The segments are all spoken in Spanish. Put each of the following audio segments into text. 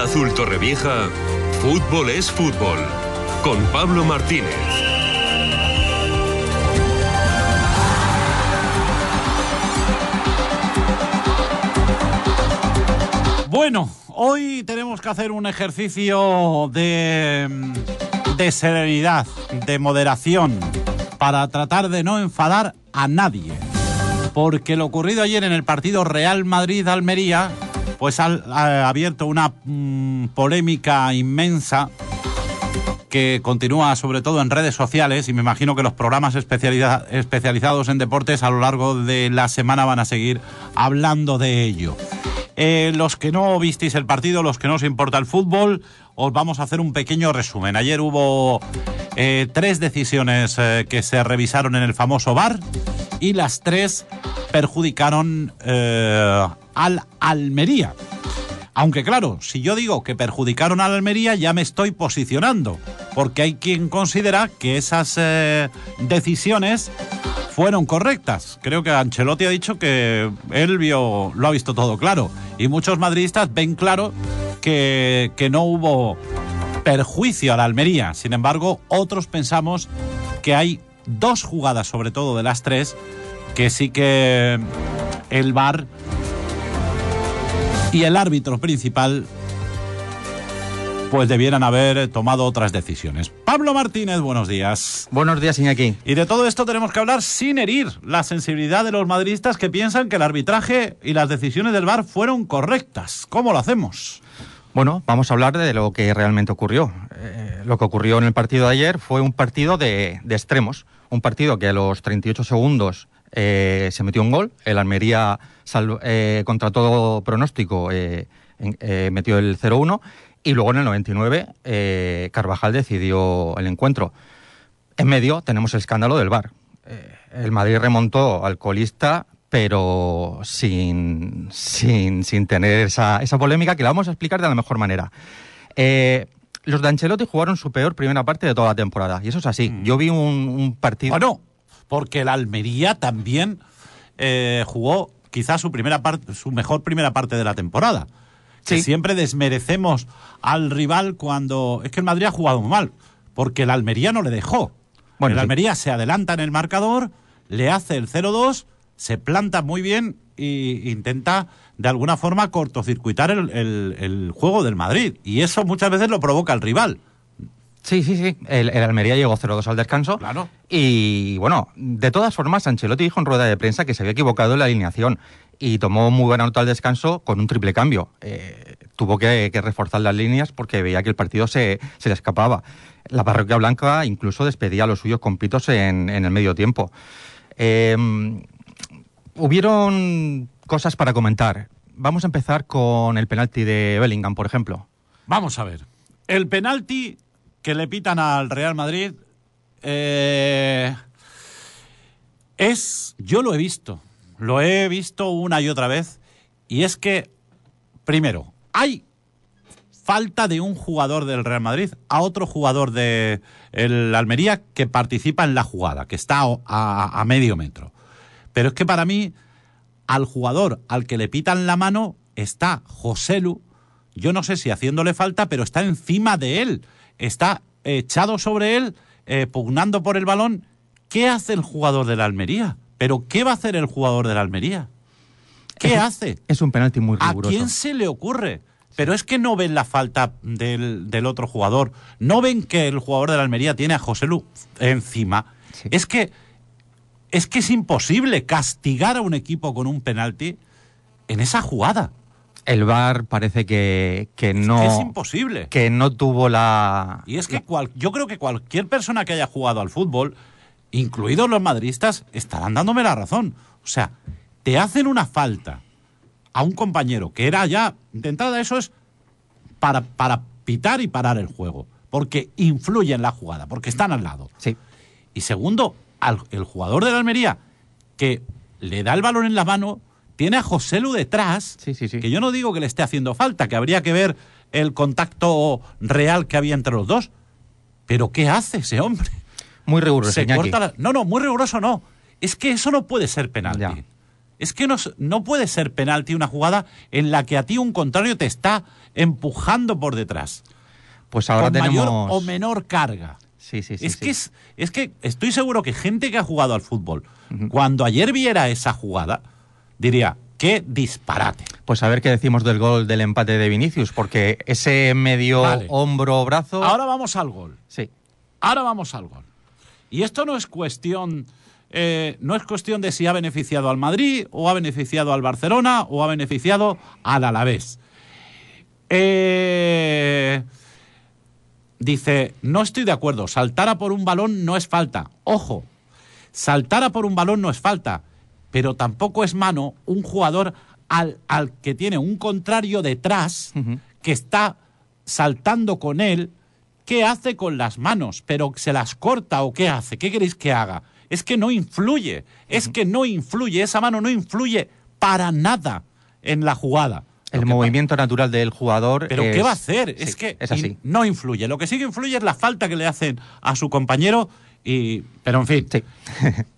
Azul Torrevieja, fútbol es fútbol. Con Pablo Martínez. Bueno, hoy tenemos que hacer un ejercicio de, de serenidad, de moderación, para tratar de no enfadar a nadie. Porque lo ocurrido ayer en el partido Real Madrid-Almería, pues ha, abierto una mm, polémica inmensa que continúa sobre todo en redes sociales y me imagino que los programas especializa- especializados en deportes a lo largo de la semana van a seguir hablando de ello. Eh, los que no visteis el partido, los que no os importa el fútbol, os vamos a hacer un pequeño resumen. Ayer hubo eh, tres decisiones eh, que se revisaron en el famoso VAR y las tres perjudicaron al Almería. Aunque claro, si yo digo que perjudicaron a la Almería, ya me estoy posicionando, porque hay quien considera que esas eh, decisiones fueron correctas. Creo que Ancelotti ha dicho que él vio, lo ha visto todo claro, y muchos madridistas ven claro que, que no hubo perjuicio a la Almería. Sin embargo, otros pensamos que hay dos jugadas, sobre todo de las tres, que sí que el VAR y el árbitro principal pues debieran haber tomado otras decisiones. Pablo Martínez, buenos días. Buenos días, Iñaki. Y de todo esto tenemos que hablar sin herir la sensibilidad de los madridistas que piensan que el arbitraje y las decisiones del VAR fueron correctas. ¿Cómo lo hacemos? Bueno, vamos a hablar de lo que realmente ocurrió. Eh, lo que ocurrió en el partido de ayer fue un partido de, de extremos. Un partido que a los 38 segundos eh, se metió un gol. El Almería, eh, contra todo pronóstico, eh, eh, metió el 0-1. Y luego en el 99, eh, Carvajal decidió el encuentro. En medio tenemos el escándalo del VAR. El Madrid remontó al colista, pero sin, sin, sin tener esa, esa polémica que la vamos a explicar de la mejor manera. Eh, los de Ancelotti jugaron su peor primera parte de toda la temporada, y eso es así. Yo vi un, un partido... Bueno, porque el Almería también eh, jugó quizás su primera parte, su mejor primera parte de la temporada. Que Sí. siempre desmerecemos al rival cuando es que el Madrid ha jugado muy mal, porque el Almería no le dejó. Bueno, el sí. Almería se adelanta en el marcador, le hace el 0-2, se planta muy bien e intenta de alguna forma cortocircuitar el, el- el juego del Madrid. Y eso muchas veces lo provoca el rival. Sí, sí, sí. El, el Almería llegó 0-2 al descanso. Claro. Y bueno, de todas formas, Ancelotti dijo en rueda de prensa que se había equivocado en la alineación y tomó muy buena nota al descanso con un triple cambio. Eh, tuvo que, que reforzar las líneas porque veía que el partido se, se le escapaba. La parroquia blanca incluso despedía a los suyos compitos en, en el medio tiempo. Eh, hubieron cosas para comentar. Vamos a empezar con el penalti de Bellingham, por ejemplo. Vamos a ver. El penalti que le pitan al Real Madrid eh, es, yo lo he visto, lo he visto una y otra vez, y es que, primero, hay falta de un jugador del Real Madrid a otro jugador de el Almería que participa en la jugada, que está a- a- medio metro. Pero es que para mí, al jugador al que le pitan la mano está Joselu. Yo no sé si haciéndole falta, pero está encima de él. Está echado sobre él, eh, pugnando por el balón. ¿Qué hace el jugador de la Almería? ¿Pero qué va a hacer el jugador de la Almería? ¿Qué Es- hace? Es un penalti muy ¿A riguroso. quién se le ocurre? Pero es que no ven la falta del, del otro jugador. No ven que el jugador de la Almería tiene a José Lu encima. Sí. Es que es que es imposible castigar a un equipo con un penalti en esa jugada. El VAR parece que, que no Es imposible. que no tuvo la Y es que cual- yo creo que cualquier persona que haya jugado al fútbol, incluidos los madridistas, estarán dándome la razón. O sea, te hacen una falta a un compañero, que era ya, de entrada eso es para, para pitar y parar el juego, porque influye en la jugada, porque están al lado. sí. Y segundo, al, el jugador de la Almería, que le da el balón en la mano, tiene a José Lu detrás, Sí, sí, sí. que yo no digo que le esté haciendo falta, que habría que ver el contacto real que había entre los dos. Pero ¿qué hace ese hombre? Muy riguroso, Se Iñaki. corta la- No, no, muy riguroso no. Es que eso no puede ser penalti. Ya. Es que no, no puede ser penalti una jugada en la que a ti un contrario te está empujando por detrás. Pues ahora con tenemos. mayor o menor carga. Sí, sí, sí. es. Que es, es que estoy seguro que gente que ha jugado al fútbol, cuando ayer viera esa jugada, diría, qué disparate. Pues a ver qué decimos del gol del empate de Vinicius, porque ese medio Vale. hombro brazo. Ahora vamos al gol. Sí. Ahora vamos al gol. Y esto no es cuestión. eh, no es cuestión de si ha beneficiado al Madrid o ha beneficiado al Barcelona o ha beneficiado al Alavés. Eh, dice, no estoy de acuerdo, saltar a por un balón no es falta. Ojo, saltar a por un balón no es falta, pero tampoco es mano un jugador al, al que tiene un contrario detrás que está saltando con él. ¿Qué hace con las manos? ¿Pero se las corta o qué hace? ¿Qué queréis que haga? Es que no influye, es que no influye, esa mano no influye para nada en la jugada. El movimiento natural del jugador. pero es- ¿qué va a hacer? sí, es que Es así. in- no influye. Lo que sí que influye es la falta que le hacen a su compañero. Y, pero en fin, Sí.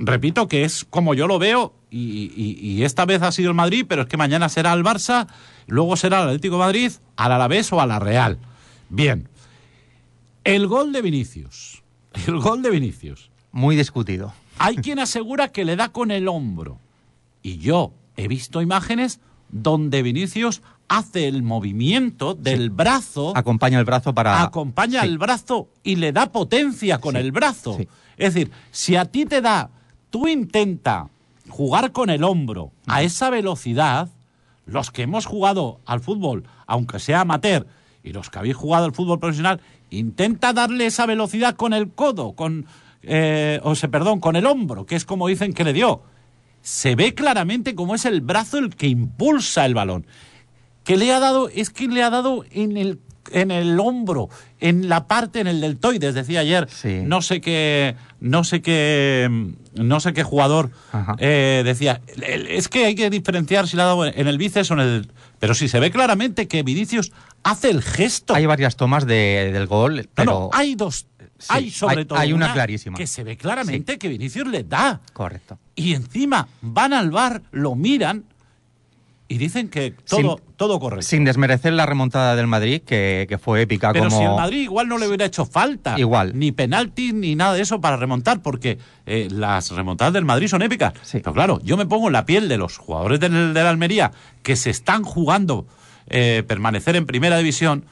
repito que es como yo lo veo y, y- y esta vez ha sido el Madrid, pero es que mañana será el Barça, luego será el Atlético de Madrid, al Alavés o a la Real. Bien, el gol de Vinicius. El gol de Vinicius. Muy discutido. Hay quien asegura que le da con el hombro. Y yo he visto imágenes donde Vinicius hace el movimiento del brazo Acompaña el brazo para. acompaña Sí. el brazo y le da potencia con Sí, el brazo. Es decir, si a ti te da, tú intenta jugar con el hombro a esa velocidad, los que hemos jugado al fútbol, aunque sea amateur, y los que habéis jugado al fútbol profesional, intenta darle esa velocidad con el codo, con, eh, o sea, perdón, con el hombro, que es como dicen que le dio. Se ve claramente cómo es el brazo el que impulsa el balón que le ha dado, es que le ha dado en el, en el hombro, en la parte, en el deltoides, decía ayer, Sí. no sé qué, no sé qué, no sé qué jugador eh, decía, es que hay que diferenciar si le ha dado en el bíceps o en el, pero sí se ve claramente que Vinicius hace el gesto. Hay varias tomas de- del gol, pero. no, hay dos, Sí, hay sobre hay- todo hay una clarísima. que se ve claramente que Vinicius le da Correcto. y encima van al bar, lo miran y dicen que todo, todo correcto. Sin desmerecer la remontada del Madrid, que, que fue épica Pero como. si el Madrid igual no le hubiera hecho falta. Igual. Ni penalti ni nada de eso para remontar, porque eh, las remontadas del Madrid son épicas. Sí. Pero claro, yo me pongo en la piel de los jugadores del, de la Almería que se están jugando eh, permanecer en primera división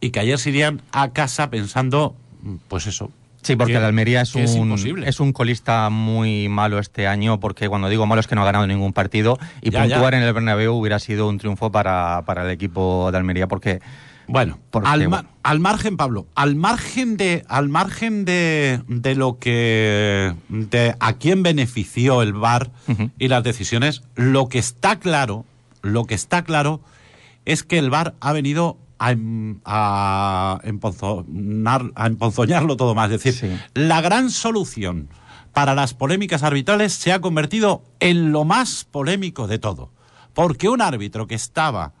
y que ayer se irían a casa pensando, mm, pues eso. Sí, porque que- el Almería es un, imposible. es un colista muy malo este año, porque cuando digo malo es que no ha ganado ningún partido y Ya, puntuar ya. en el Bernabéu hubiera sido un triunfo para, para el equipo de Almería, porque Bueno, Porque, al, bueno. al margen, Pablo, al margen de, al margen de, de lo que, de a quién benefició el VAR y las decisiones, lo que está claro, lo que está claro es que el VAR ha venido a, em- a, emponzonar- a emponzoñarlo todo más. Es decir, Sí. la gran solución para las polémicas arbitrales se ha convertido en lo más polémico de todo. Porque un árbitro que estaba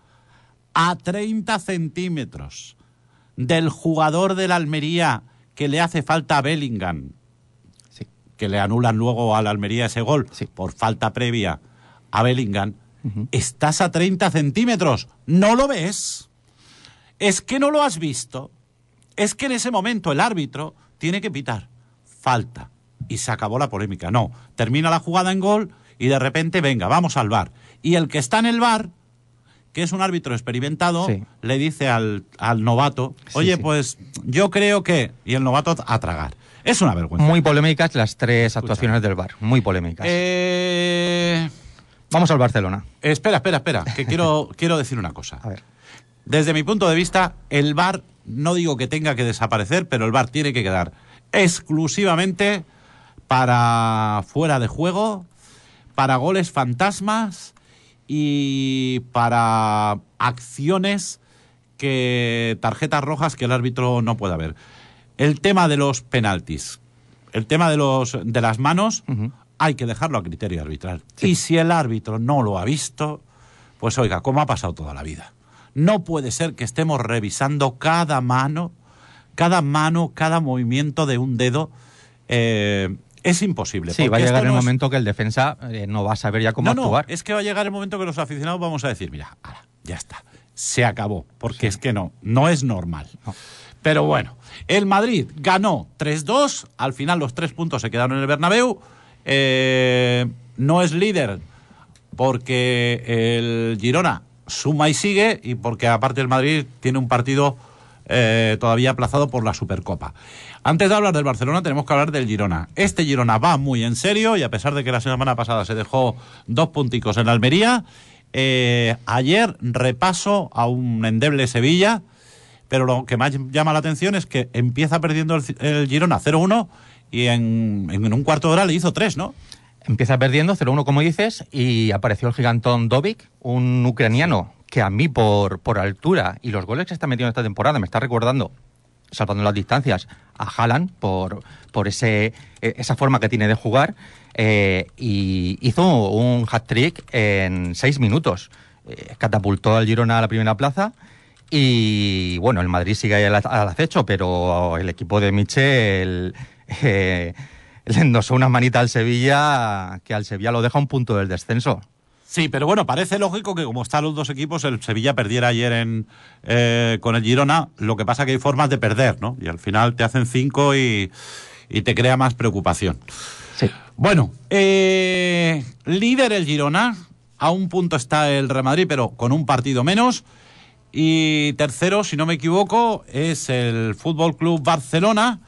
a 30 centímetros del jugador de la Almería que le hace falta a Bellingham, sí, que le anulan luego a la Almería ese gol Sí. por falta previa a Bellingham, estás a 30 centímetros, no lo ves. Es que no lo has visto. Es que en ese momento el árbitro tiene que pitar falta y se acabó la polémica. No, termina la jugada en gol y de repente, venga, vamos al bar. Y el que está en el bar, que es un árbitro experimentado, Sí. le dice al, al novato, oye, sí. pues yo creo que... Y el novato a tragar. Es una vergüenza. muy polémicas las tres actuaciones del VAR, muy polémicas. Eh, Vamos al Barcelona. espera, espera, espera, que quiero, quiero decir una cosa. A ver. Desde mi punto de vista, el VAR, no digo que tenga que desaparecer, pero el VAR tiene que quedar exclusivamente para fuera de juego, para goles fantasmas y para acciones que tarjetas rojas que el árbitro no pueda ver. El tema de los penaltis, el tema de los de las manos, hay que dejarlo a criterio arbitral. Y si el árbitro no lo ha visto, pues oiga, como ha pasado toda la vida. No puede ser que estemos revisando cada mano, cada mano, cada movimiento de un dedo eh, Es imposible. Sí, va a llegar el no es- momento que el defensa eh, no va a saber ya cómo no, actuar. No, es que va a llegar el momento que los aficionados vamos a decir, mira, ala, ya está, se acabó, porque es que no, no es normal. No. Pero bueno, el Madrid ganó 3-2, al final los tres puntos se quedaron en el Bernabéu, eh, no es líder porque el Girona suma y sigue y porque aparte el Madrid tiene un partido eh, todavía aplazado por la Supercopa. Antes de hablar del Barcelona tenemos que hablar del Girona. Este Girona va muy en serio y a pesar de que la semana pasada se dejó dos punticos en la Almería, eh, ayer repaso a un endeble Sevilla, pero lo que más llama la atención es que empieza perdiendo el, Girona 0-1 y en, en un cuarto de hora le hizo tres, ¿no? Empieza perdiendo 0-1, como dices, y apareció el gigantón Dovic, un ucraniano que a mí, por, por altura y los goles que está metiendo esta temporada, me está recordando, salvando las distancias, a Haaland por, por ese, eh, esa forma que tiene de jugar. eh, y hizo un hat-trick en seis minutos. Eh, catapultó al Girona a la primera plaza. Y bueno, el Madrid sigue al, al acecho, pero el equipo de Michel eh, le endosó una manita al Sevilla que al Sevilla lo deja un punto del descenso. Sí, pero bueno, parece lógico que como están los dos equipos, el Sevilla perdiera ayer en, eh, con el Girona. Lo que pasa que hay formas de perder, ¿no? Y al final te hacen cinco y, y te crea más preocupación. Sí. Bueno, eh, líder el Girona. A un punto está el Real Madrid, pero con un partido menos. Y tercero, si no me equivoco, es el Fútbol Club Barcelona,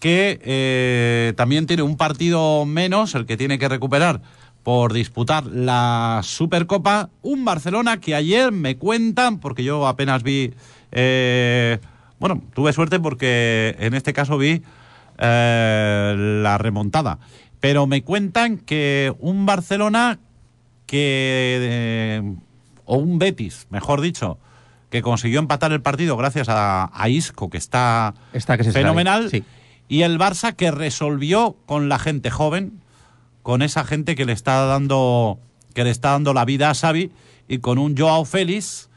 que eh, también tiene un partido menos, el que tiene que recuperar por disputar la Supercopa. Un Barcelona que ayer me cuentan, porque yo apenas vi. eh, bueno, tuve suerte porque en este caso vi eh, la remontada. Pero me cuentan que un Barcelona que. eh, o un Betis, mejor dicho, que consiguió empatar el partido gracias a, a Isco, que está, Está que se fenomenal. sí. Y el Barça que resolvió con la gente joven, con esa gente que le está dando, que le está dando la vida a Xavi y con un Joao Félix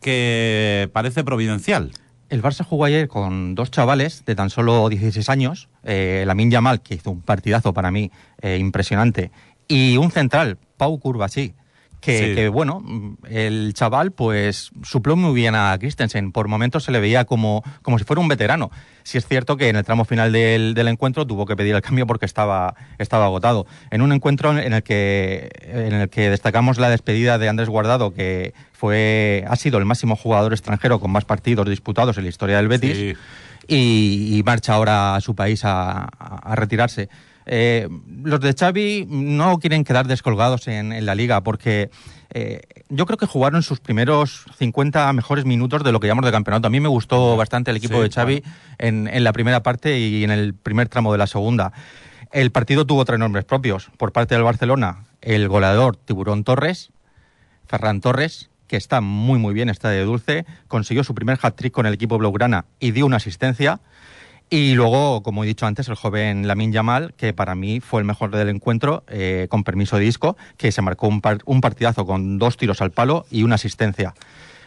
que parece providencial. El Barça jugó ayer con dos chavales de tan solo 16 años, eh, Lamin Yamal, que hizo un partidazo para mí eh, impresionante, y un central, Pau Curvasí, que, Sí. que, bueno, el chaval pues supló muy bien a Christensen, por momentos se le veía como, como si fuera un veterano. Si es cierto que en el tramo final del, del encuentro tuvo que pedir el cambio porque estaba, estaba agotado. En un encuentro en el que en el que destacamos la despedida de Andrés Guardado, que fue ha sido el máximo jugador extranjero con más partidos disputados en la historia del Betis Sí. y, y marcha ahora a su país a retirarse. Eh, los de Xavi no quieren quedar descolgados en, en la liga porque eh, yo creo que jugaron sus primeros 50 mejores minutos de lo que llamamos de campeonato. A mí me gustó bastante el equipo Sí, de Xavi en, en la primera parte y en el primer tramo de la segunda. El partido tuvo tres nombres propios. Por parte del Barcelona, el goleador Tiburón Torres, Ferran Torres, que está muy muy bien, está de dulce, consiguió su primer hat-trick con el equipo blaugrana y dio una asistencia. Y luego, como he dicho antes, el joven Lamin Yamal, que para mí fue el mejor del encuentro, eh, con permiso de disco, que se marcó un, par- un partidazo con dos tiros al palo y una asistencia.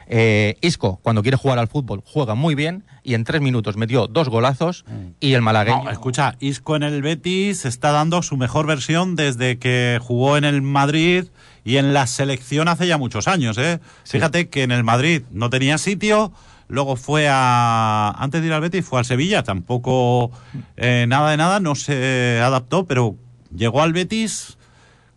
Eh, Isco, cuando quiere jugar al fútbol, juega muy bien y en tres minutos metió dos golazos y el malagueño... No, escucha, Isco en el Betis está dando su mejor versión desde que jugó en el Madrid y en la selección hace ya muchos años. ¿eh? Sí. Fíjate que en el Madrid no tenía sitio, luego fue a. Antes de ir al Betis fue al Sevilla, tampoco eh, nada de nada, no se adaptó, pero llegó al Betis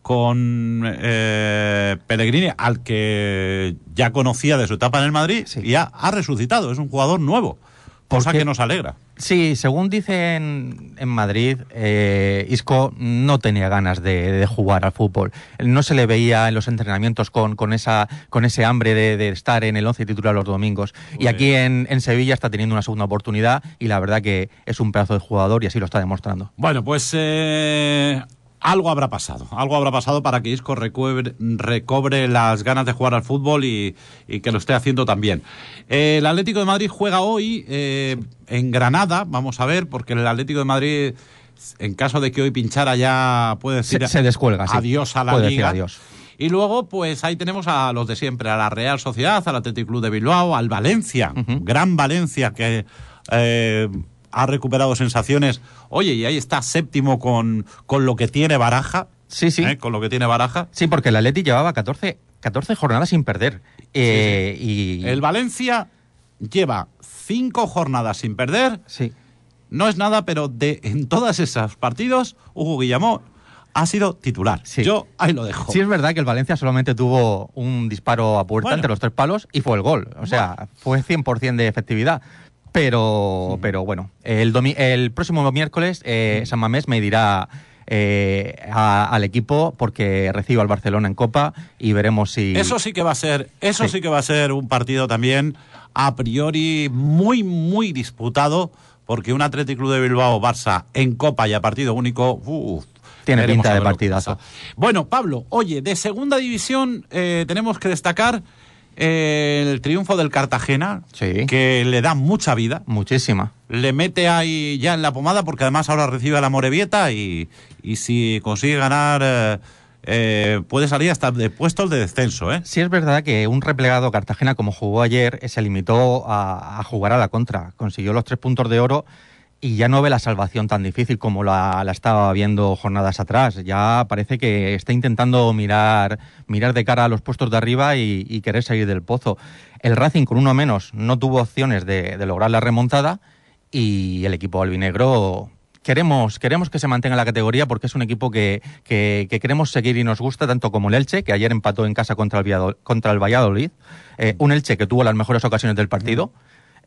con eh, Pellegrini, al que ya conocía de su etapa en el Madrid, Sí. y ha, ha resucitado, es un jugador nuevo, cosa Porque- que nos alegra. Sí, según dicen en Madrid, eh, Isco no tenía ganas de, de jugar al fútbol. No se le veía en los entrenamientos con, con, esa, con ese hambre de, de estar en el once titular los domingos. Y Pues- aquí en, en Sevilla está teniendo una segunda oportunidad y la verdad que es un pedazo de jugador y así lo está demostrando. Bueno, pues eh, algo habrá pasado. Algo habrá pasado para que Isco recobre, recobre las ganas de jugar al fútbol y, y que lo esté haciendo también. Eh, el Atlético de Madrid juega hoy eh, en Granada, vamos a ver, porque el Atlético de Madrid, en caso de que hoy pinchara, ya puede decir Se, se descuelga, sí. adiós a la Puede decir liga. adiós. Y luego, pues ahí tenemos a los de siempre, a la Real Sociedad, al Atlético Club de Bilbao, al Valencia, gran Valencia que eh, ha recuperado sensaciones. Oye, y ahí está séptimo con, con lo que tiene Baraja. Sí, sí. ¿eh? Con lo que tiene Baraja. Sí, porque el Atleti llevaba 14, 14 jornadas sin perder. Eh, Y... El Valencia lleva cinco jornadas sin perder. Sí. No es nada, pero de en todos esos partidos, Hugo Guillamón ha sido titular. Sí. Yo ahí lo dejo. Sí, es verdad que el Valencia solamente tuvo un disparo a puerta Bueno. entre los tres palos y fue el gol. O sea, fue 100% de efectividad. Pero, pero bueno, el, el próximo miércoles eh, San Mamés me dirá eh, a- al equipo porque recibe al Barcelona en Copa y veremos si... Eso sí que va a ser, eso sí. Sí. que va a ser un partido también a priori muy, muy disputado, porque un Athletic Club de Bilbao Barça en Copa y a partido único, uf, Tiene pinta de partidazo. Bueno, Pablo, oye, de segunda división eh, tenemos que destacar el triunfo del Cartagena, Sí. que le da mucha vida. Muchísima. le mete ahí ya en la pomada porque además ahora recibe a la Morevieta y, y si consigue ganar eh, eh, puede salir hasta de puestos de descenso, ¿eh? Sí es verdad que un replegado Cartagena como jugó ayer eh, se limitó a, a jugar a la contra. Consiguió los tres puntos de oro y ya no ve la salvación tan difícil como la, la estaba viendo jornadas atrás. Ya parece que está intentando mirar, mirar de cara a los puestos de arriba y, querer salir del pozo. El Racing con uno menos no tuvo opciones de, lograr la remontada y el equipo albinegro queremos, queremos que se mantenga en la categoría porque es un equipo que, que- que queremos seguir y nos gusta, tanto como el Elche, que ayer empató en casa contra el, Villado- contra el Valladolid. Eh, un Elche que tuvo las mejores ocasiones del partido.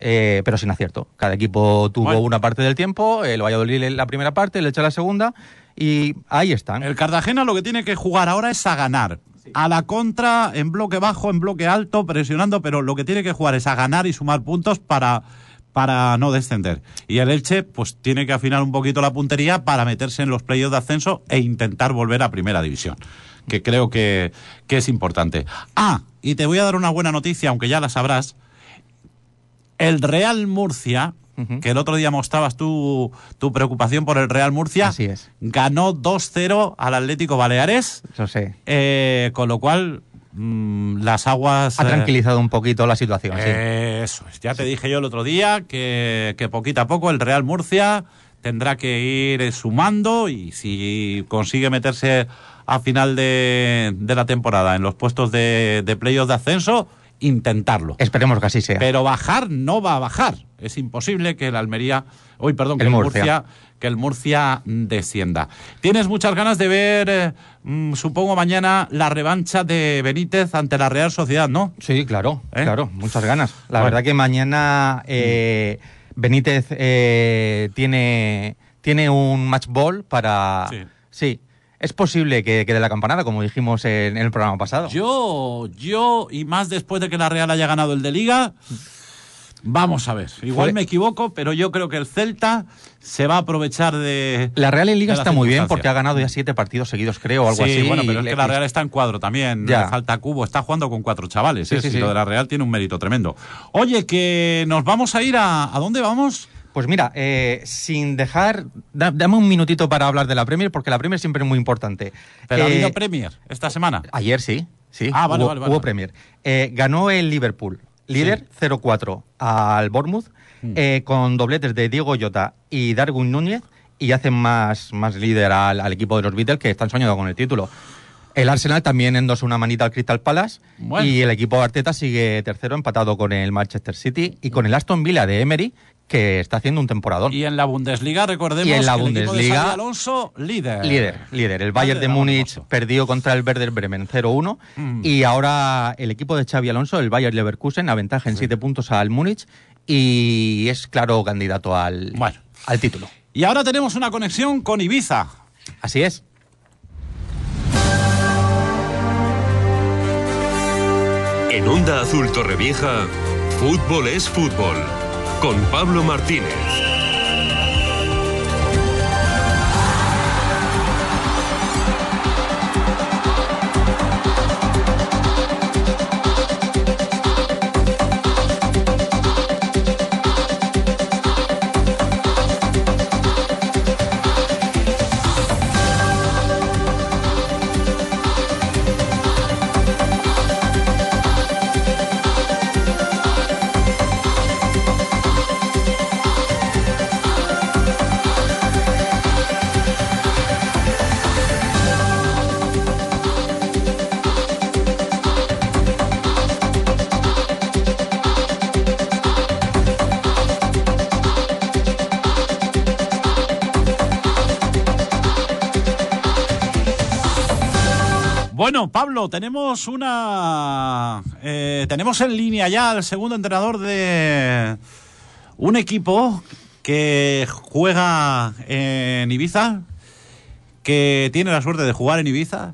Eh, pero sin acierto. Cada equipo tuvo Bueno. una parte del tiempo, el Valladolid la primera parte, el Elche la segunda, y ahí están. El Cartagena lo que tiene que jugar ahora es a ganar. A la contra, en bloque bajo, en bloque alto, presionando, pero lo que tiene que jugar es a ganar y sumar puntos para, para no descender. Y el Elche, pues tiene que afinar un poquito la puntería para meterse en los playoffs de ascenso e intentar volver a primera división. Que creo que, que es importante. Ah, y te voy a dar una buena noticia, aunque ya la sabrás. El Real Murcia, que el otro día mostrabas tu, tu preocupación por el Real Murcia, Así es. ganó 2-0 al Atlético Baleares, Eso sé. eh, con lo cual mm, las aguas... Ha eh, tranquilizado un poquito la situación, sí. Eso es. Ya te dije yo el otro día que, que poquito a poco el Real Murcia tendrá que ir eh, sumando y si consigue meterse a final de, de la temporada en los puestos de, de playoff de ascenso, intentarlo. Esperemos que así sea. Pero bajar no va a bajar. Es imposible que el Almería, hoy perdón, que El el Murcia. Murcia, que el Murcia descienda. Tienes muchas ganas de ver, eh, mm, supongo mañana la revancha de Benítez ante la Real Sociedad, ¿no? Sí, claro, ¿Eh? claro, muchas ganas. La Bueno. verdad que mañana eh, Benítez tiene, tiene un match ball para... Sí. Sí, es posible que quede la campanada, como dijimos en, el programa pasado. Yo, yo y más después de que la Real haya ganado el de Liga. Vamos a ver, igual Fue- me equivoco, pero yo creo que el Celta se va a aprovechar de. La Real en Liga está muy bien porque ha ganado ya siete partidos seguidos, creo, o algo sí, así. bueno, pero es que la Real está en cuadro también. Ya. Le falta cubo. Está jugando con cuatro chavales. Sí, ¿eh? sí, Si sí. Lo de la Real tiene un mérito tremendo. Oye, que nos vamos a ir a. ¿A dónde vamos? Pues mira, eh, sin dejar... da- dame un minutito para hablar de la Premier, porque la Premier siempre es muy importante. Pero ha Eh, habido Premier esta semana. Ayer sí, sí. Ah, vale, hubo, vale, vale, hubo vale. Premier. Eh, ganó el Liverpool, líder 0-4 al Bournemouth, Hmm. con dobletes de Diego Llota y Darwin Núñez, y hacen más, más líder al, al equipo de los Beatles, que están soñando con el título. El Arsenal también endosó una manita al Crystal Palace Bueno. y el equipo de Arteta sigue tercero empatado con el Manchester City y con el Aston Villa de Emery que está haciendo un temporadón. Y en la Bundesliga, recordemos Y en la que el equipo de Bundesliga- Alonso, líder. Líder, líder. El Bayern de Múnich perdió contra el Werder Bremen 0-1 Mm. y ahora el equipo de Xavi Alonso, el Bayern Leverkusen, aventaja en 7 puntos al Múnich y es claro candidato al, Bueno. al título. Y ahora tenemos una conexión con Ibiza. Así es. En Onda Azul Torrevieja, fútbol es fútbol. Con Pablo Martínez. Pablo, tenemos una. Eh, tenemos en línea ya al segundo entrenador de un equipo que juega en Ibiza, que tiene la suerte de jugar en Ibiza,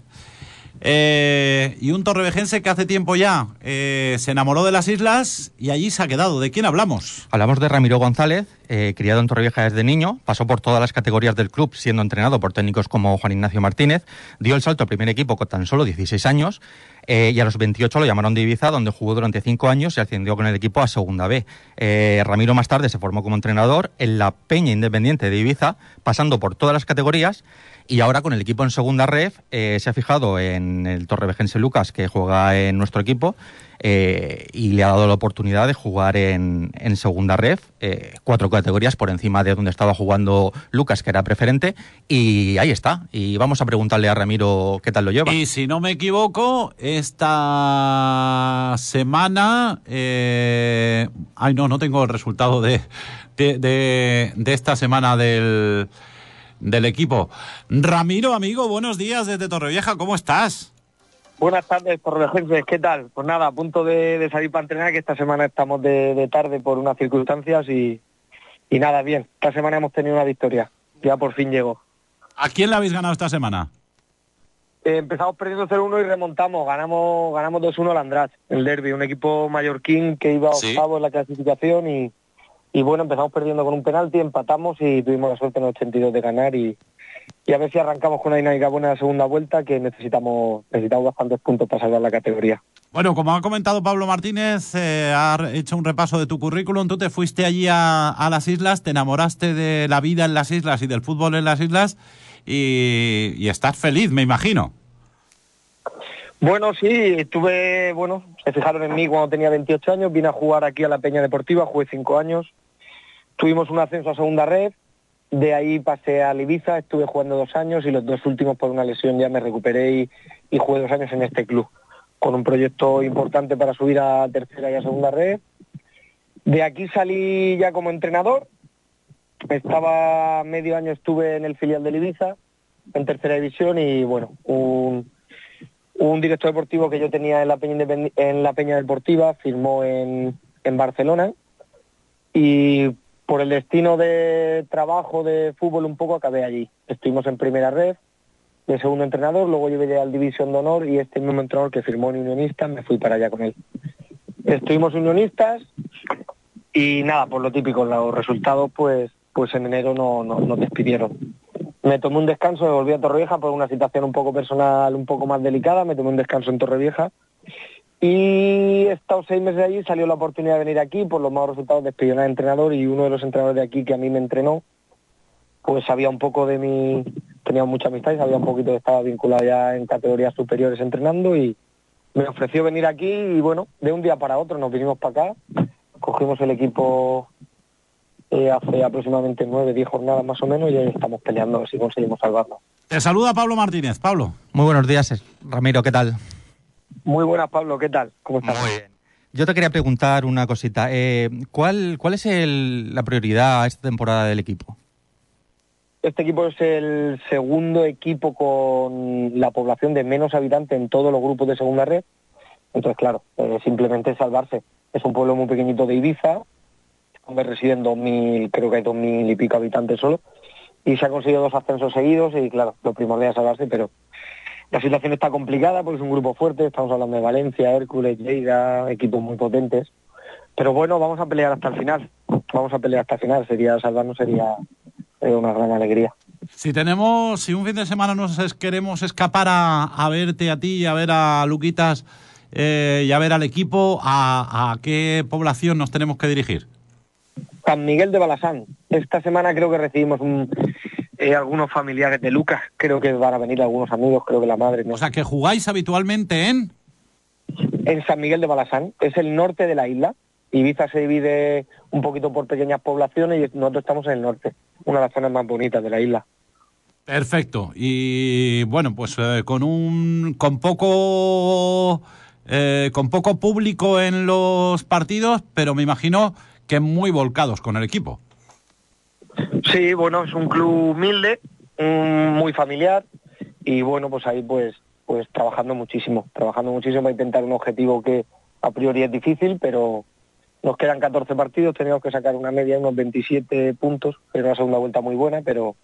eh, y un torrevejense que hace tiempo ya eh, se enamoró de las islas y allí se ha quedado. ¿De quién hablamos? Hablamos de Ramiro González, eh, criado en Torrevieja desde niño, pasó por todas las categorías del club siendo entrenado por técnicos como Juan Ignacio Martínez, dio el salto al primer equipo con tan solo 16 años y a los 28 lo llamaron de Ibiza, donde jugó durante 5 años y ascendió con el equipo a Segunda B. Ramiro más tarde se formó como entrenador en la Peña Independiente de Ibiza, pasando por todas las categorías y ahora con el equipo en segunda red eh, se ha fijado en el Torrevejense Lucas, que juega en nuestro equipo, eh, y le ha dado la oportunidad de jugar en, segunda red, eh, cuatro categorías por encima de donde estaba jugando Lucas, que era preferente, y ahí está. Y vamos a preguntarle a Ramiro qué tal lo lleva. Y si no me equivoco, esta semana... ay, no, no tengo el resultado de, de esta semana del del equipo. Ramiro, amigo, buenos días desde Torrevieja, ¿cómo estás? Buenas tardes, Torrevejenses, ¿qué tal? Pues nada, a punto de, salir para entrenar, que esta semana estamos de, tarde por unas circunstancias y, nada, bien. Esta semana hemos tenido una victoria, ya por fin llegó. ¿A quién le habéis ganado esta semana? Eh, empezamos perdiendo 0-1 y remontamos, ganamos ganamos 2-1 al András, el derby, un equipo mallorquín que iba octavo en la clasificación y, y bueno, empezamos perdiendo con un penalti, empatamos y tuvimos la suerte en el 82 de ganar y, a ver si arrancamos con una dinámica buena en la segunda vuelta que necesitamos, necesitamos bastantes puntos para salvar la categoría. Bueno, como ha comentado Pablo Martínez, eh, ha hecho un repaso de tu currículum. Tú te fuiste allí a, las islas, te enamoraste de la vida en las islas y del fútbol en las islas y, y estás feliz, me imagino. Bueno, sí, estuve, bueno, se fijaron en mí cuando tenía 28 años, vine a jugar aquí a la Peña Deportiva, jugué 5 años, Tuvimos un ascenso a segunda red, de ahí pasé a Ibiza, estuve jugando dos años y los dos últimos por una lesión ya me recuperé y, jugué dos años en este club, con un proyecto importante para subir a tercera y a segunda red. De aquí salí ya como entrenador, estaba medio año estuve en el filial de Ibiza, en tercera división y bueno, un, director deportivo que yo tenía en la Peña, en la Peña Deportiva firmó en, en Barcelona y por el destino de trabajo de fútbol un poco acabé allí. Estuvimos en primera red, de segundo entrenador, luego llevé al División de Honor y este mismo entrenador que firmó en Unionista me fui para allá con él. Estuvimos unionistas y nada, por lo típico, los resultados pues pues en enero no, no, no despidieron. Me tomé un descanso, me volví a Torrevieja por una situación un poco personal, un poco más delicada, me tomé un descanso en Torrevieja y he estado seis meses allí, salió la oportunidad de venir aquí, por los malos resultados de de entrenador y uno de los entrenadores de aquí que a mí me entrenó, pues sabía un poco de mi, tenía mucha amistad y sabía un poquito que estaba vinculado ya en categorías superiores entrenando y me ofreció venir aquí y bueno, de un día para otro nos vinimos para acá, cogimos el equipo eh, hace aproximadamente nueve, diez jornadas más o menos y ahí estamos peleando si conseguimos salvarlo. Te saluda Pablo Martínez. Pablo. Muy buenos días, Ramiro, ¿qué tal? Muy buenas, Pablo, ¿qué tal? ¿Cómo estás? Muy bien. Yo te quería preguntar una cosita. Eh, ¿cuál, ¿Cuál es la prioridad esta temporada del equipo? Este equipo es el segundo equipo con la población de menos habitantes en todos los grupos de segunda red. Entonces, claro, eh, simplemente salvarse. Es un pueblo muy pequeñito de Ibiza, donde residen 2.000, creo que hay 2.000 y pico habitantes solo, y se han conseguido dos ascensos seguidos y, claro, lo primordial es salvarse, pero la situación está complicada porque es un grupo fuerte, estamos hablando de Valencia, Hércules, Lleida, equipos muy potentes. Pero bueno, vamos a pelear hasta el final. Vamos a pelear hasta el final. Sería salvarnos, sería eh, una gran alegría. Si tenemos, si un fin de semana nos queremos escapar a, verte a ti y a ver a Luquitas eh, y a ver al equipo, ¿a, ¿a qué población nos tenemos que dirigir? San Miguel de Balasán. Esta semana creo que recibimos un, eh, algunos familiares de Lucas, creo que van a venir algunos amigos, creo que la madre. O sea, que jugáis habitualmente en... En San Miguel de Balasán, es el norte de la isla. Ibiza se divide un poquito por pequeñas poblaciones y nosotros estamos en el norte, una de las zonas más bonitas de la isla. Perfecto. Y bueno, pues eh, con un con poco eh, con poco público en los partidos, pero me imagino que muy volcados con el equipo. Sí, bueno, es un club humilde, muy familiar y bueno, pues ahí pues pues trabajando muchísimo, trabajando muchísimo para intentar un objetivo que a priori es difícil, pero nos quedan 14 partidos, tenemos que sacar una media de unos 27 puntos, es una segunda vuelta muy buena, pero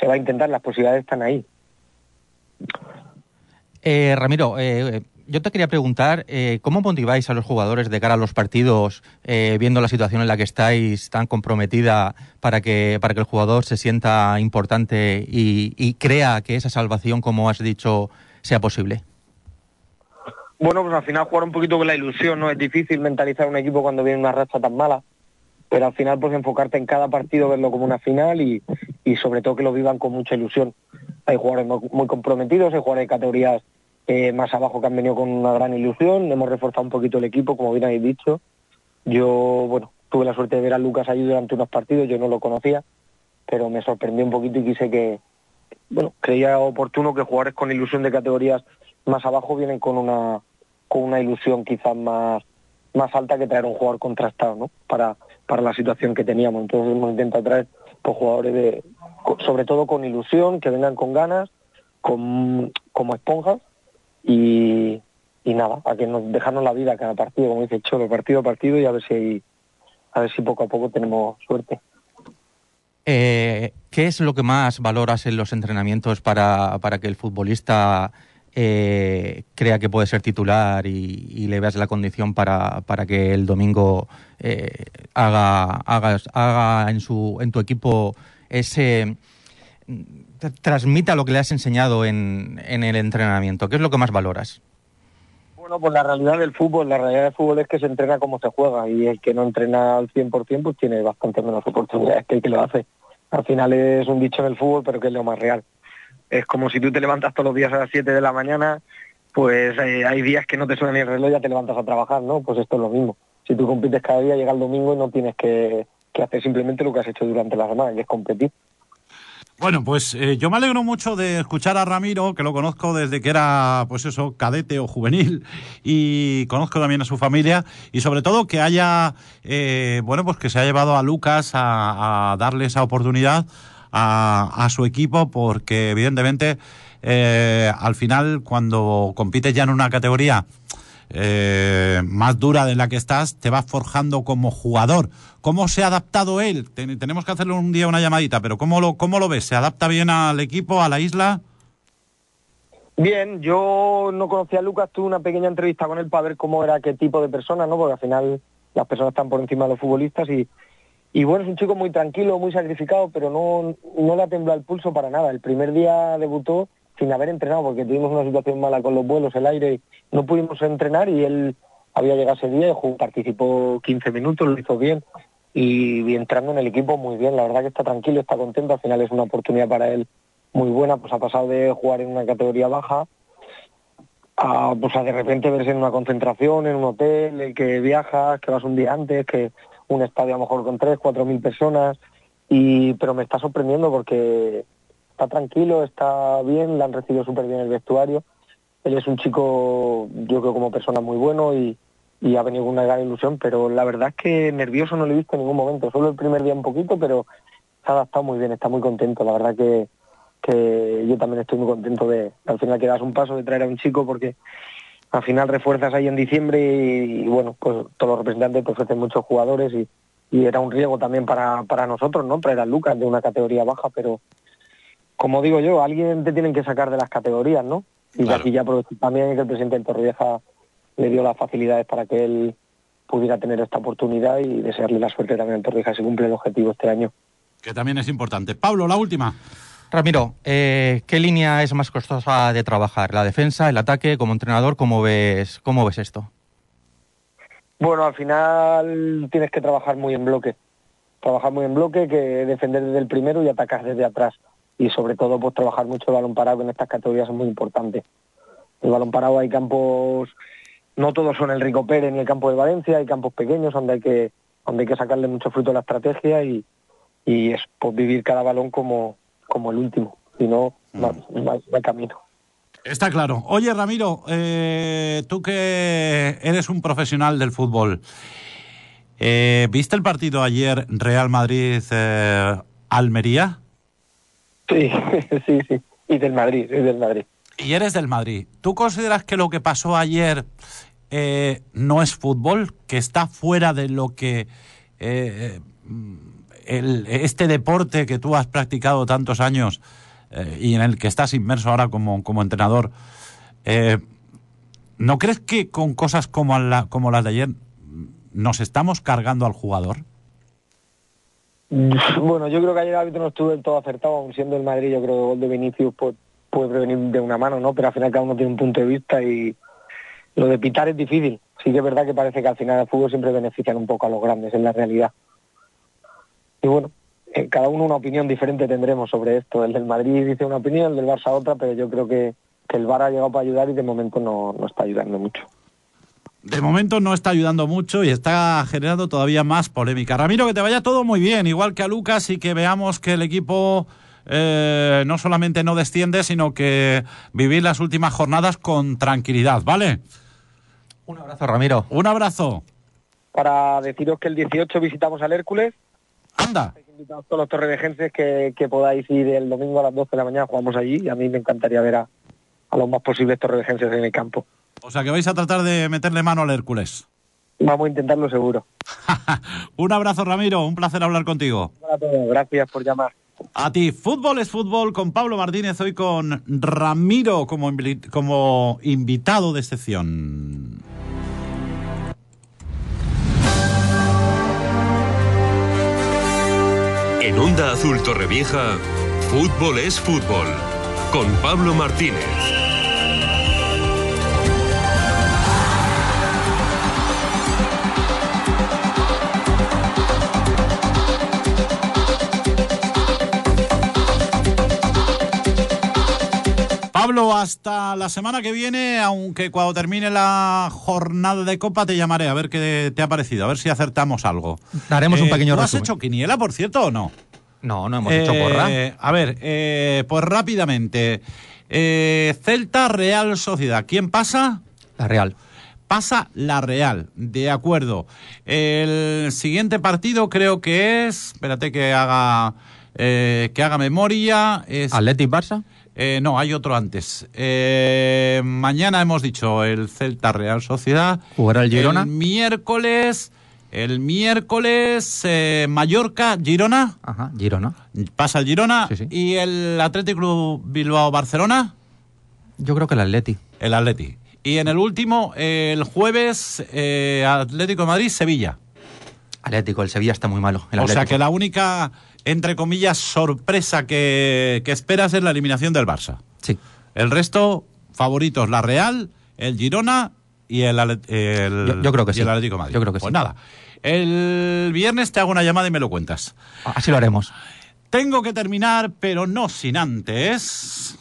se va a intentar, las posibilidades están ahí. Eh, Ramiro, eh, yo te quería preguntar, eh, ¿cómo motiváis a los jugadores de cara a los partidos, eh, viendo la situación en la que estáis tan comprometida, para que, para que el jugador se sienta importante y, crea que esa salvación, como has dicho, sea posible? Bueno, pues al final jugar un poquito con la ilusión, ¿no? Es difícil mentalizar un equipo cuando viene una racha tan mala, pero al final pues enfocarte en cada partido, verlo como una final y, y sobre todo que lo vivan con mucha ilusión. Hay jugadores muy comprometidos, hay jugadores de categorías eh, más abajo que han venido con una gran ilusión, hemos reforzado un poquito el equipo, como bien habéis dicho. Yo, bueno, tuve la suerte de ver a Lucas allí durante unos partidos, yo no lo conocía, pero me sorprendió un poquito y quise que, bueno, creía oportuno que jugadores con ilusión de categorías más abajo vienen con una con una ilusión quizás más más alta que traer un jugador contrastado, ¿no? Para para la situación que teníamos. Entonces hemos intentado traer pues, jugadores de sobre todo con ilusión, que vengan con ganas, con, como esponjas y, nada, a que nos dejarnos la vida cada partido, como dice Cholo, partido a partido y a ver si a ver si poco a poco tenemos suerte. Eh, ¿Qué es lo que más valoras en los entrenamientos para, para que el futbolista eh, crea que puede ser titular y, y, le veas la condición para, para que el domingo eh, haga, haga, haga en, su, en tu equipo ese transmita lo que le has enseñado en, en, el entrenamiento? ¿Qué es lo que más valoras? Bueno, pues la realidad del fútbol, la realidad del fútbol es que se entrena como se juega y el que no entrena al 100% pues tiene bastante menos oportunidades que el que lo hace. Al final es un dicho en el fútbol, pero que es lo más real. Es como si tú te levantas todos los días a las 7 de la mañana, pues eh, hay días que no te suena ni el reloj y ya te levantas a trabajar, ¿no? Pues esto es lo mismo. Si tú compites cada día, llega el domingo y no tienes que, que hacer simplemente lo que has hecho durante la semana, que es competir. Bueno, pues eh, yo me alegro mucho de escuchar a Ramiro, que lo conozco desde que era, pues eso, cadete o juvenil, y conozco también a su familia, y sobre todo que haya, eh, bueno, pues que se ha llevado a Lucas a, a darle esa oportunidad a, a, su equipo, porque evidentemente eh, al final cuando compites ya en una categoría eh, más dura de la que estás, te vas forjando como jugador. ¿Cómo se ha adaptado él? Ten, tenemos que hacerle un día una llamadita, pero ¿cómo lo, ¿cómo lo ves? ¿Se adapta bien al equipo, a la isla? Bien, yo no conocía a Lucas, tuve una pequeña entrevista con él para ver cómo era, qué tipo de persona, ¿no? Porque al final las personas están por encima de los futbolistas y, y bueno, es un chico muy tranquilo, muy sacrificado, pero no, no le ha el pulso para nada. El primer día debutó sin haber entrenado porque tuvimos una situación mala con los vuelos, el aire, no pudimos entrenar y él había llegado ese día, y participó 15 minutos, lo hizo bien y, entrando en el equipo muy bien, la verdad que está tranquilo, está contento, al final es una oportunidad para él muy buena, pues ha pasado de jugar en una categoría baja a, pues a de repente verse en una concentración, en un hotel, el que viajas, que vas un día antes, que un estadio a lo mejor con tres, cuatro mil personas, y pero me está sorprendiendo porque está tranquilo, está bien, le han recibido súper bien el vestuario. Él es un chico, yo creo como persona muy bueno y, y ha venido con una gran ilusión, pero la verdad es que nervioso no lo he visto en ningún momento, solo el primer día un poquito, pero se ha adaptado muy bien, está muy contento, la verdad que, que yo también estoy muy contento de al final que das un paso de traer a un chico porque al final refuerzas ahí en diciembre y, bueno, pues todos los representantes te ofrecen muchos jugadores y, y era un riesgo también para, para nosotros, ¿no? Traer a Lucas de una categoría baja, pero como digo yo, alguien te tienen que sacar de las categorías, ¿no? Y claro. de aquí ya también que el presidente de Torrevieja le dio las facilidades para que él pudiera tener esta oportunidad y desearle la suerte también a Torrevieja si cumple el objetivo este año. Que también es importante. Pablo, la última. Ramiro, eh, ¿qué línea es más costosa de trabajar? ¿La defensa, el ataque? Como entrenador, ¿cómo ves, cómo ves esto? Bueno, al final tienes que trabajar muy en bloque. Trabajar muy en bloque, que defender desde el primero y atacar desde atrás y sobre todo pues trabajar mucho el balón parado en estas categorías es muy importante. El balón parado hay campos, no todos son el Rico Pérez ni el campo de Valencia, hay campos pequeños donde hay que donde hay que sacarle mucho fruto a la estrategia y, y es pues, vivir cada balón como, como el último, si no, mm. no, no, hay, no hay camino. Está claro. Oye, Ramiro, eh, tú que eres un profesional del fútbol, eh, ¿viste el partido ayer Real Madrid-Almería? Eh, Sí, sí, sí. Y del Madrid, y del Madrid. Y eres del Madrid. ¿Tú consideras que lo que pasó ayer eh, no es fútbol? ¿Que está fuera de lo que eh, el- este deporte que tú has practicado tantos años eh, y en el que estás inmerso ahora como, como entrenador? eh, ¿No crees que con cosas como las de ayer nos estamos cargando al jugador? Bueno, yo creo que ayer el árbitro no estuvo del todo acertado, aun siendo el Madrid, yo creo que el gol de Vinicius pues, puede prevenir de una mano, ¿no? Pero al final cada uno tiene un punto de vista y lo de pitar es difícil. Sí que es verdad que parece que al final el fútbol siempre benefician un poco a los grandes, en la realidad. Y bueno, eh, cada uno una opinión diferente tendremos sobre esto. El del Madrid dice una opinión, el del Barça otra, pero yo creo que, el VAR ha llegado para ayudar y de momento no está ayudando mucho. De momento no está ayudando mucho y está generando todavía más polémica. Ramiro, que te vaya todo muy bien, igual que a Lucas, y que veamos que el equipo eh, no solamente no desciende, sino que vivir las últimas jornadas con tranquilidad, ¿vale? Un abrazo, Ramiro. Un abrazo. Para deciros que el 18 visitamos al Hércules, Anda. invitados todos los torrevejenses que, que podáis ir el domingo a las 12 de la mañana, jugamos allí y a mí me encantaría ver a, a los más posibles torrevejenses en el campo. O sea que vais a tratar de meterle mano al Hércules. Vamos a intentarlo seguro. un abrazo, Ramiro. Un placer hablar contigo. Para todos, gracias por llamar. A ti, fútbol es fútbol con Pablo Martínez, hoy con Ramiro como, invi- como invitado de excepción. En Onda Azul Torrevieja, fútbol es fútbol. Con Pablo Martínez. Pablo, hasta la semana que viene, aunque cuando termine la jornada de Copa te llamaré a ver qué te ha parecido, a ver si acertamos algo. Daremos un Eh, pequeño ¿tú has resumen. hecho quiniela, por cierto, o no? No, no hemos hecho Eh, porra. A ver, eh, pues rápidamente. Eh, Celta Real Sociedad. ¿Quién pasa? La Real. Pasa la Real, de acuerdo. El siguiente partido creo que es. Espérate que haga. eh, que haga memoria. Es, Athletic Barça. Eh, no, hay otro antes. Eh, mañana hemos dicho el Celta Real Sociedad. Jugará el Girona. El miércoles. El miércoles eh, Mallorca, Girona. Ajá, Girona. Pasa el Girona. Sí, sí. Y el Atlético Club Bilbao Barcelona. Yo creo que el Atleti. El Atleti. Y en el último, el jueves, eh, Atlético de Madrid, Sevilla. Atlético, el Sevilla está muy malo. El o sea que la única, entre comillas, sorpresa que, que esperas es la eliminación del Barça. Sí. El resto, favoritos, la Real, el Girona y el, el- Yo- yo creo que y sí. el Atlético de Madrid. Yo creo que pues sí. nada. El viernes te hago una llamada y me lo cuentas. Así lo haremos. Tengo que terminar, pero no sin antes.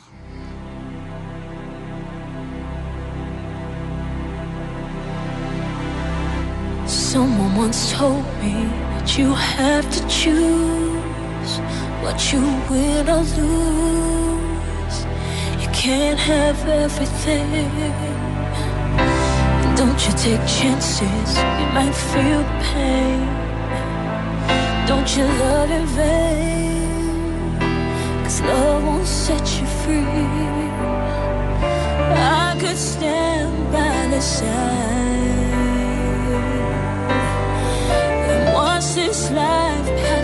Someone once told me that you have to choose what you win or lose. You can't have everything. Don't you take chances, you might feel pain. Don't you love in vain, cause love won't set you free. I could stand by the side watch this life.